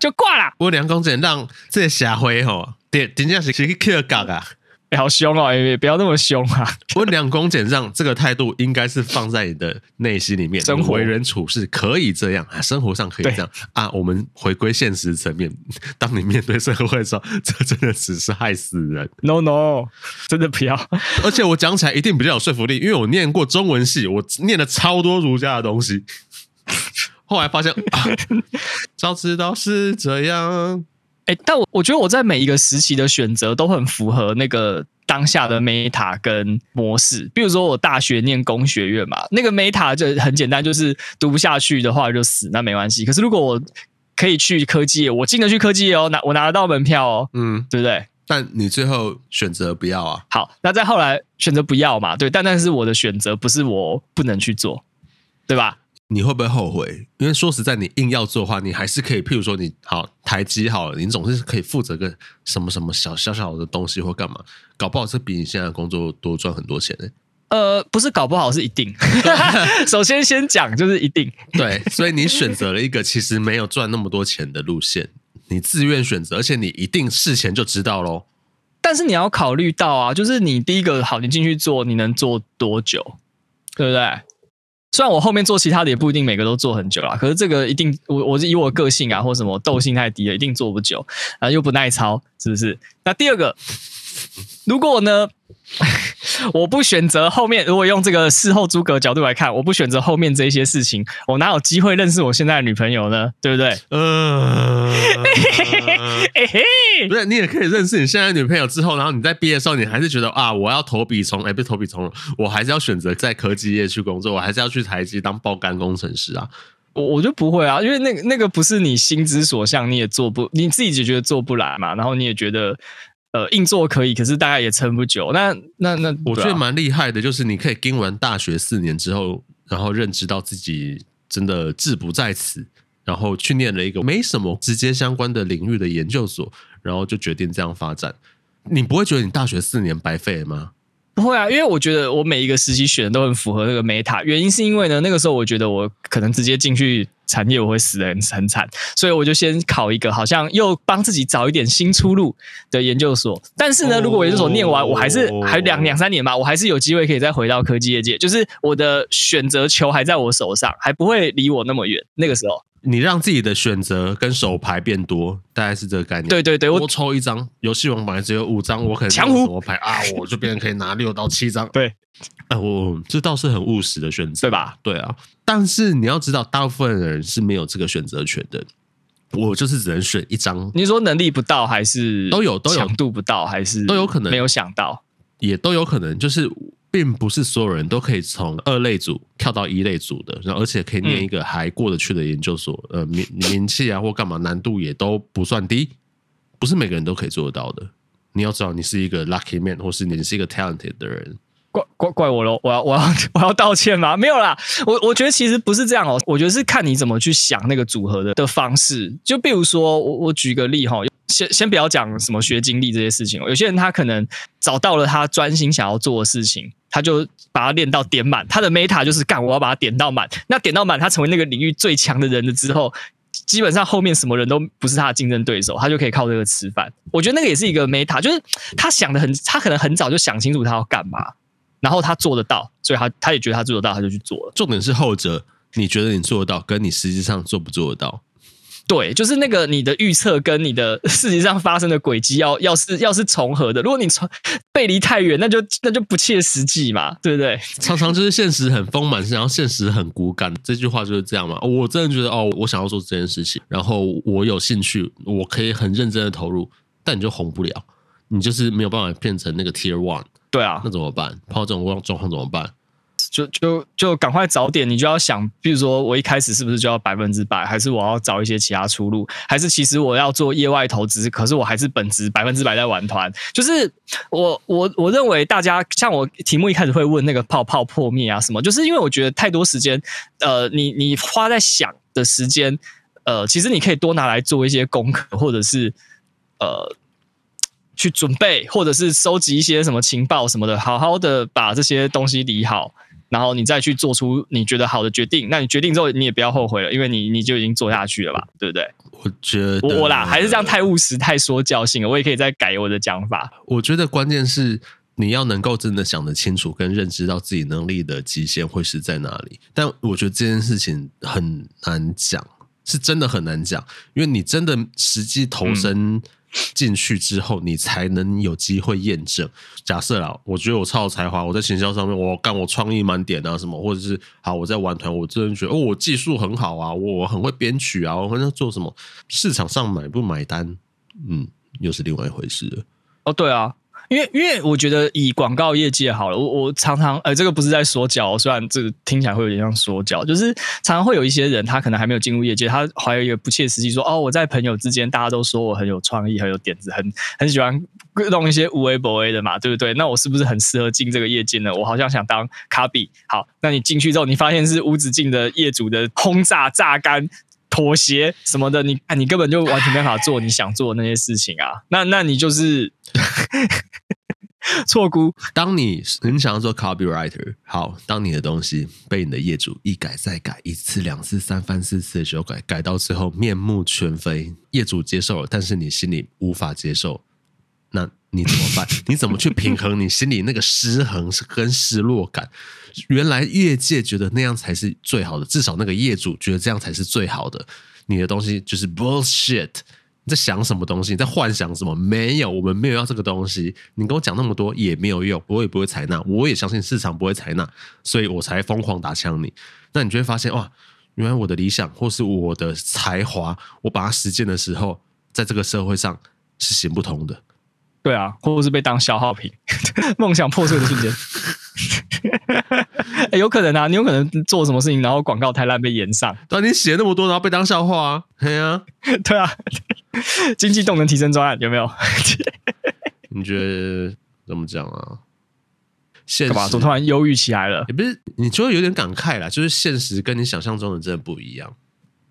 就挂了。温良恭俭让这社会吼，点点样是是去克格啊？欸、好凶哦！也不要那么凶啊！温良恭俭让这个态度应该是放在你的内心里面，生活为人处事可以这样啊，生活上可以这样啊。我们回归现实层面，当你面对社会的时候，这真的只是害死人。No No，真的不要！而且我讲起来一定比较有说服力，因为我念过中文系，我念了超多儒家的东西。后来发现，啊、早知道是这样。哎，但我我觉得我在每一个时期的选择都很符合那个当下的 meta 跟模式。比如说我大学念工学院嘛，那个 meta 就很简单，就是读不下去的话就死，那没关系。可是如果我可以去科技业，我进得去科技业哦，拿我拿得到门票哦，嗯，对不对？但你最后选择不要啊？好，那再后来选择不要嘛？对，但但是我的选择不是我不能去做，对吧？你会不会后悔？因为说实在，你硬要做的话，你还是可以。譬如说，你好台积好了，你总是可以负责个什么什么小小小的东西或干嘛，搞不好是比你现在的工作多赚很多钱呢。呃，不是搞不好是一定。首先先讲就是一定。对，所以你选择了一个其实没有赚那么多钱的路线，你自愿选择，而且你一定事前就知道喽。但是你要考虑到啊，就是你第一个好，你进去做，你能做多久？对不对？虽然我后面做其他的也不一定每个都做很久啦，可是这个一定我我是以我个性啊或什么斗性太低了，一定做不久然啊，又不耐操，是不是？那第二个，如果呢？我不选择后面，如果用这个事后诸葛角度来看，我不选择后面这些事情，我哪有机会认识我现在的女朋友呢？对不对？嗯、呃，不是，你也可以认识你现在的女朋友之后，然后你在毕业的时候，你还是觉得啊，我要投笔从，哎，不是投笔从，我还是要选择在科技业去工作，我还是要去台积当爆肝工程师啊。我我就不会啊，因为那个那个不是你心之所向，你也做不，你自己就觉得做不来嘛，然后你也觉得。呃，硬做可以，可是大概也撑不久。那那那，我觉得蛮厉害的，就是你可以跟完大学四年之后，然后认知到自己真的志不在此，然后去念了一个没什么直接相关的领域的研究所，然后就决定这样发展。你不会觉得你大学四年白费了吗？不会啊，因为我觉得我每一个实习选的都很符合那个 meta。原因是因为呢，那个时候我觉得我可能直接进去。产业我会死的很很惨，所以我就先考一个好像又帮自己找一点新出路的研究所。但是呢，如果研究所念完，我还是还两两三年吧，我还是有机会可以再回到科技业界。就是我的选择球还在我手上，还不会离我那么远。那个时候，你让自己的选择跟手牌变多，大概是这个概念。对对对，我多抽一张游戏王本来只有五张，我可能强胡什么牌啊，我就变成可以拿六到七张。对。哎，我这倒是很务实的选择，对吧？对啊，但是你要知道，大部分人是没有这个选择权的。我就是只能选一张。你说能力不到，还是都有都有强度不到，还是都有可能没有想到，也都有可能。就是并不是所有人都可以从二类组跳到一类组的，然后而且可以念一个还过得去的研究所，嗯、呃，名名气啊或干嘛，难度也都不算低，不是每个人都可以做得到的。你要知道，你是一个 lucky man，或是你是一个 talented 的人。怪怪怪我喽！我要我要 我要道歉吗？没有啦，我我觉得其实不是这样哦。我觉得是看你怎么去想那个组合的的方式。就比如说，我我举个例哈，先先不要讲什么学经历这些事情。有些人他可能找到了他专心想要做的事情，他就把它练到点满。他的 meta 就是干，我要把它点到满。那点到满，他成为那个领域最强的人了之后，基本上后面什么人都不是他的竞争对手，他就可以靠这个吃饭。我觉得那个也是一个 meta，就是他想的很，他可能很早就想清楚他要干嘛。然后他做得到，所以他他也觉得他做得到，他就去做了。重点是后者，你觉得你做得到，跟你实际上做不做得到？对，就是那个你的预测跟你的 事实上发生的轨迹要要是要是重合的，如果你从背离太远，那就那就不切实际嘛，对不对？常常就是现实很丰满，然后现实很骨感，这句话就是这样嘛。我真的觉得哦，我想要做这件事情，然后我有兴趣，我可以很认真的投入，但你就红不了，你就是没有办法变成那个 Tier One。对啊，那怎么办？碰到这种状况怎么办？就就就赶快早点，你就要想，比如说我一开始是不是就要百分之百，还是我要找一些其他出路，还是其实我要做业外投资，可是我还是本职百分之百在玩团。就是我我我认为大家像我题目一开始会问那个泡泡破灭啊什么，就是因为我觉得太多时间，呃，你你花在想的时间，呃，其实你可以多拿来做一些功课，或者是呃。去准备，或者是收集一些什么情报什么的，好好的把这些东西理好，然后你再去做出你觉得好的决定。那你决定之后，你也不要后悔了，因为你你就已经做下去了吧，对不对？我觉得我啦，还是这样太务实、太说教性了。我也可以再改我的讲法。我觉得关键是你要能够真的想得清楚，跟认知到自己能力的极限会是在哪里。但我觉得这件事情很难讲，是真的很难讲，因为你真的实际投身、嗯。进去之后，你才能有机会验证。假设啊，我觉得我超有才华，我在行销上面，我干我创意满点啊，什么，或者是好，我在玩团，我真的觉得哦，我技术很好啊，我很会编曲啊，我很会做什么？市场上买不买单，嗯，又是另外一回事了。哦，对啊。因为，因为我觉得以广告业界好了，我我常常，呃，这个不是在说教，虽然这个听起来会有点像说教，就是常常会有一些人，他可能还没有进入业界，他怀有一个不切实际，说，哦，我在朋友之间，大家都说我很有创意，很有点子，很很喜欢弄一些无为不为的嘛，对不对？那我是不是很适合进这个业界呢？我好像想当卡比。好，那你进去之后，你发现是无止境的业主的轰炸、榨干。妥协什么的，你你根本就完全没办法做你想做的那些事情啊！那那你就是 错估。当你很想要做 copywriter，好，当你的东西被你的业主一改再改，一次两次三番四次的修改，改到最后面目全非，业主接受了，但是你心里无法接受，那你怎么办？你怎么去平衡你心里那个失衡跟失落感？原来业界觉得那样才是最好的，至少那个业主觉得这样才是最好的。你的东西就是 bullshit，你在想什么东西？你在幻想什么？没有，我们没有要这个东西。你跟我讲那么多也没有用，我也不会采纳。我也相信市场不会采纳，所以我才疯狂打枪你。那你就会发现哇，原来我的理想或是我的才华，我把它实践的时候，在这个社会上是行不通的。对啊，或者是被当消耗品，梦想破碎的瞬间。欸、有可能啊，你有可能做什么事情，然后广告太烂被延上。对、啊，你写那么多，然后被当笑话啊？对啊，对啊。经济动能提升专案有没有？你觉得怎么讲啊？现实怎么突然忧郁起来了？也不是，你就会有点感慨啦。就是现实跟你想象中的真的不一样。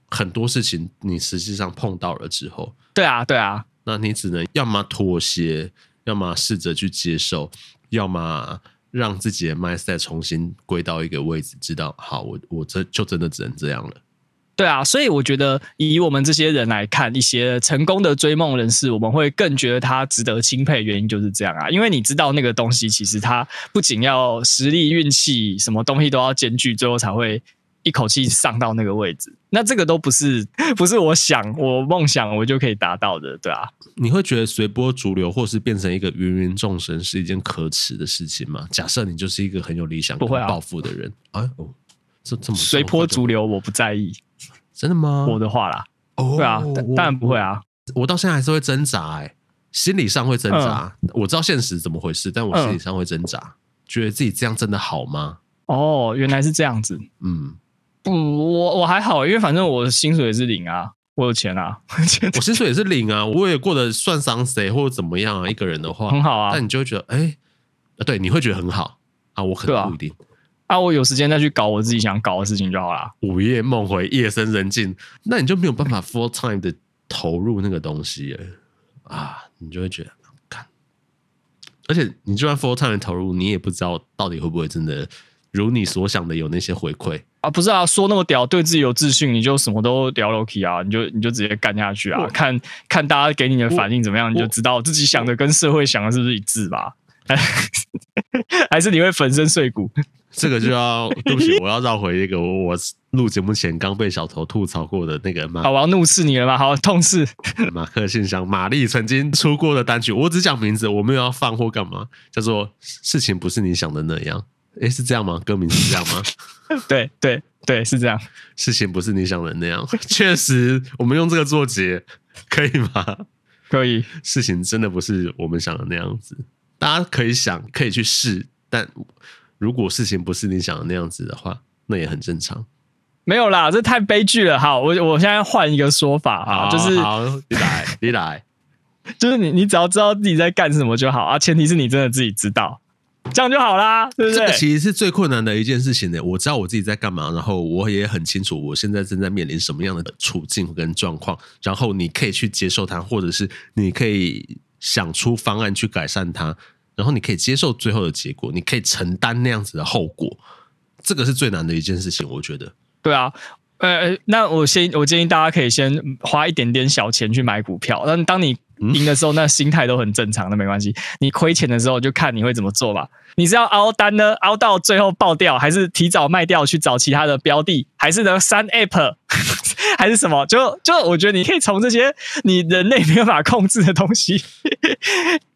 很多事情你实际上碰到了之后，对啊，对啊，那你只能要么妥协，要么试着去接受，要么。让自己的 mind 再重新归到一个位置，知道好，我我这就真的只能这样了。对啊，所以我觉得以我们这些人来看，一些成功的追梦人士，我们会更觉得他值得钦佩。原因就是这样啊，因为你知道那个东西，其实他不仅要实力、运气，什么东西都要兼具，最后才会。一口气上到那个位置，那这个都不是不是我想我梦想我就可以达到的，对啊。你会觉得随波逐流，或是变成一个芸芸众生，是一件可耻的事情吗？假设你就是一个很有理想、不会抱负的人，哎哦，这这么随波逐流，我不在意，真的吗？我的话啦，哦，对啊，当然不会啊，我到现在还是会挣扎，哎，心理上会挣扎。我知道现实怎么回事，但我心理上会挣扎，觉得自己这样真的好吗？哦，原来是这样子，嗯。不，我我还好，因为反正我的薪水也是领啊，我有钱啊，我薪水也是领啊，我也过得算上谁或者怎么样啊，一个人的话很好啊，但你就会觉得，哎，对，你会觉得很好啊，我可能不一定啊，啊，我有时间再去搞我自己想搞的事情就好了，午夜梦回，夜深人静，那你就没有办法 full time 的投入那个东西啊，你就会觉得，看，而且你就算 full time 的投入，你也不知道到底会不会真的。如你所想的有那些回馈啊？不是啊，说那么屌，对自己有自信，你就什么都聊 Loki 啊，你就你就直接干下去啊，看看大家给你的反应怎么样，你就知道自己想的跟社会想的是不是一致吧？还是 你会粉身碎骨？这个就要对不起，我要绕回一个我我录节目前刚被小头吐槽过的那个马。好，我要怒斥你了吗？好，痛斥。马克信箱，玛丽曾经出过的单曲，我只讲名字，我没有要放或干嘛，叫做事情不是你想的那样。诶，是这样吗？歌名是这样吗？对对对，是这样。事情不是你想的那样。确实，我们用这个做结可以吗？可以。事情真的不是我们想的那样子。大家可以想，可以去试，但如果事情不是你想的那样子的话，那也很正常。没有啦，这太悲剧了。好，我我现在换一个说法啊，就是好，你来，你来，就是你你只要知道自己在干什么就好啊，前提是你真的自己知道。这样就好啦，对不对？这个其实是最困难的一件事情呢。我知道我自己在干嘛，然后我也很清楚我现在正在面临什么样的处境跟状况，然后你可以去接受它，或者是你可以想出方案去改善它，然后你可以接受最后的结果，你可以承担那样子的后果。这个是最难的一件事情，我觉得。对啊，呃，那我先我建议大家可以先花一点点小钱去买股票，但当你。赢的时候，那心态都很正常，那没关系。你亏钱的时候，就看你会怎么做吧。你是要凹单呢，凹到最后爆掉，还是提早卖掉去找其他的标的，还是呢删 app，还是什么？就就我觉得你可以从这些你人类没有办法控制的东西，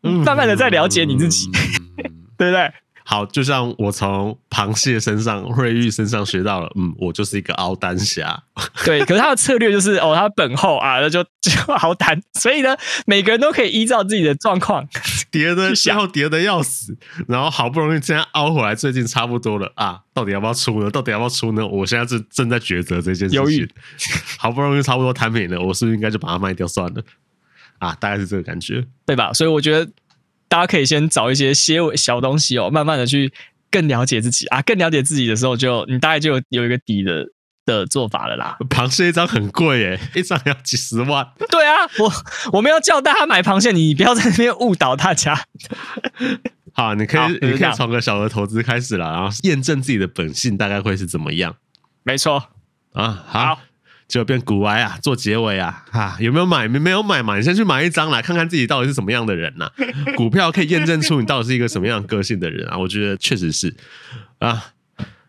慢慢的在了解你自己，对不对？好，就像我从螃蟹身上、瑞玉身上学到了，嗯，我就是一个凹单侠。对，可是他的策略就是，哦，他本厚啊，那就 就凹单。所以呢，每个人都可以依照自己的状况 叠的，然后叠的要死，然后好不容易这样凹回来，最近差不多了啊，到底要不要出呢？到底要不要出呢？我现在正正在抉择这件事情。犹豫。好不容易差不多摊平了，我是不是应该就把它卖掉算了？啊，大概是这个感觉，对吧？所以我觉得。大家可以先找一些些小东西哦，慢慢的去更了解自己啊，更了解自己的时候就，就你大概就有有一个底的的做法了啦。螃蟹一张很贵耶，一张要几十万。对啊，我我们要叫大家买螃蟹，你不要在那边误导大家。好，你可以你可以从个小额投资开始了，然后验证自己的本性大概会是怎么样。没错啊，好。好就变股癌啊，做结尾啊，哈、啊，有没有买？没没有买嘛？你先去买一张来看看自己到底是什么样的人呐、啊？股票可以验证出你到底是一个什么样的个性的人啊？我觉得确实是啊，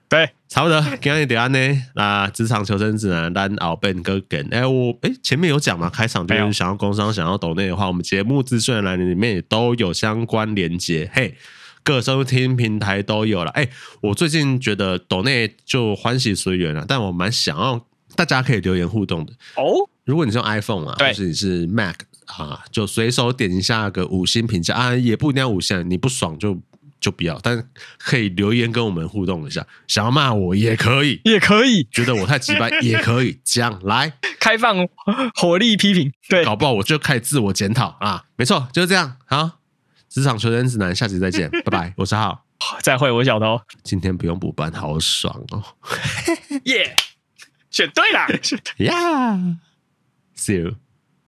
对，差不多。今天点安呢？啊，职场求生指南，单奥本哥跟哎，我哎前面有讲嘛？开场就是想要工商，想要抖内的话，我们节目资讯栏里面也都有相关连接。嘿，各收听平台都有了。哎，我最近觉得抖内就欢喜随缘了，但我蛮想要。大家可以留言互动的哦。如果你是用 iPhone 啊，或是你是 Mac 啊，就随手点一下个五星评价啊，也不一定要五星，你不爽就就不要，但可以留言跟我们互动一下。想要骂我也可以，也可以，觉得我太直白 也可以，这样来开放火力批评。对，搞不好我就开始自我检讨啊。没错，就是这样。好，职场求生指南，下集再见，拜拜。我是浩，再会，我是小头。今天不用补班，好爽哦。耶。选对了，呀，See you。